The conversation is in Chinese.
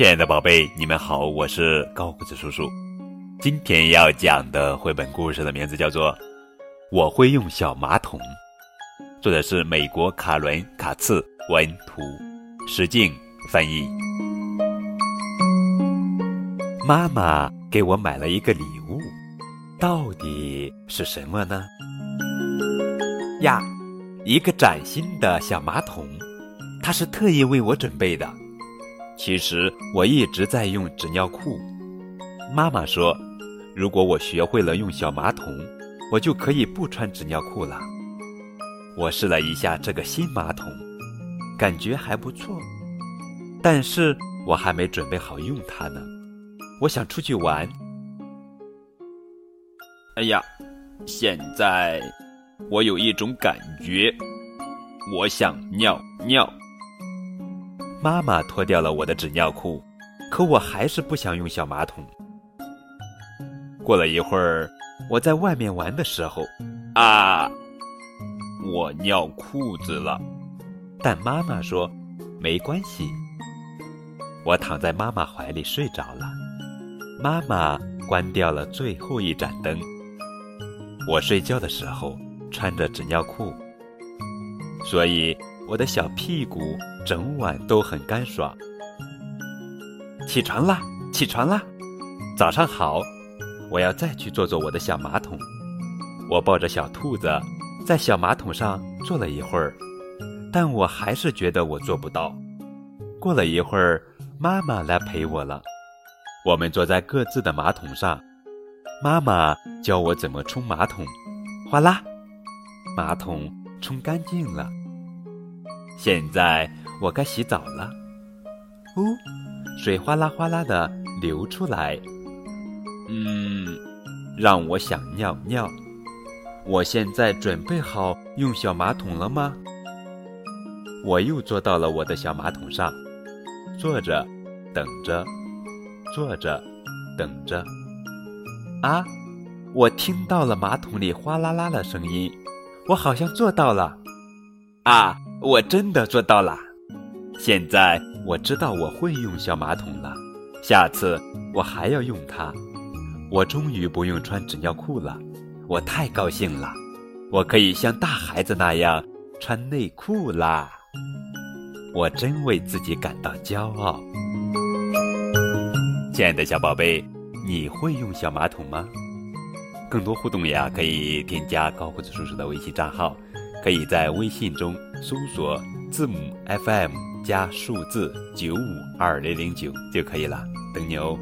亲爱的宝贝，你们好，我是高胡子叔叔。今天要讲的绘本故事的名字叫做《我会用小马桶》，作者是美国卡伦·卡茨文图，石静翻译。妈妈给我买了一个礼物，到底是什么呢？呀，一个崭新的小马桶，它是特意为我准备的。其实我一直在用纸尿裤。妈妈说。如果我学会了用小马桶，我就可以不穿纸尿裤了。我试了一下这个新马桶，感觉还不错，但是我还没准备好用它呢。我想出去玩。哎呀，现在我有一种感觉，我想尿尿。妈妈脱掉了我的纸尿裤，可我还是不想用小马桶。过了一会儿，我在外面玩的时候，啊，我尿裤子了。但妈妈说没关系。我躺在妈妈怀里睡着了。妈妈关掉了最后一盏灯。我睡觉的时候穿着纸尿裤，所以我的小屁股整晚都很干爽。起床啦，起床啦，早上好。我要再去坐坐我的小马桶。我抱着小兔子，在小马桶上坐了一会儿，但我还是觉得我做不到。过了一会儿，妈妈来陪我了。我们坐在各自的马桶上，妈妈教我怎么冲马桶。哗啦，马桶冲干净了。现在我该洗澡了。呜，水哗啦哗啦的流出来。嗯，让我想尿尿。我现在准备好用小马桶了吗？我又坐到了我的小马桶上，坐着，等着，坐着，等着。啊，我听到了马桶里哗啦啦的声音，我好像做到了。啊，我真的做到了。现在我知道我会用小马桶了，下次我还要用它。我终于不用穿纸尿裤了，我太高兴了！我可以像大孩子那样穿内裤啦！我真为自己感到骄傲。亲爱的小宝贝，你会用小马桶吗？更多互动呀，可以添加高胡子叔叔的微信账号，可以在微信中搜索字母 FM 加数字九五二零零九就可以了，等你哦。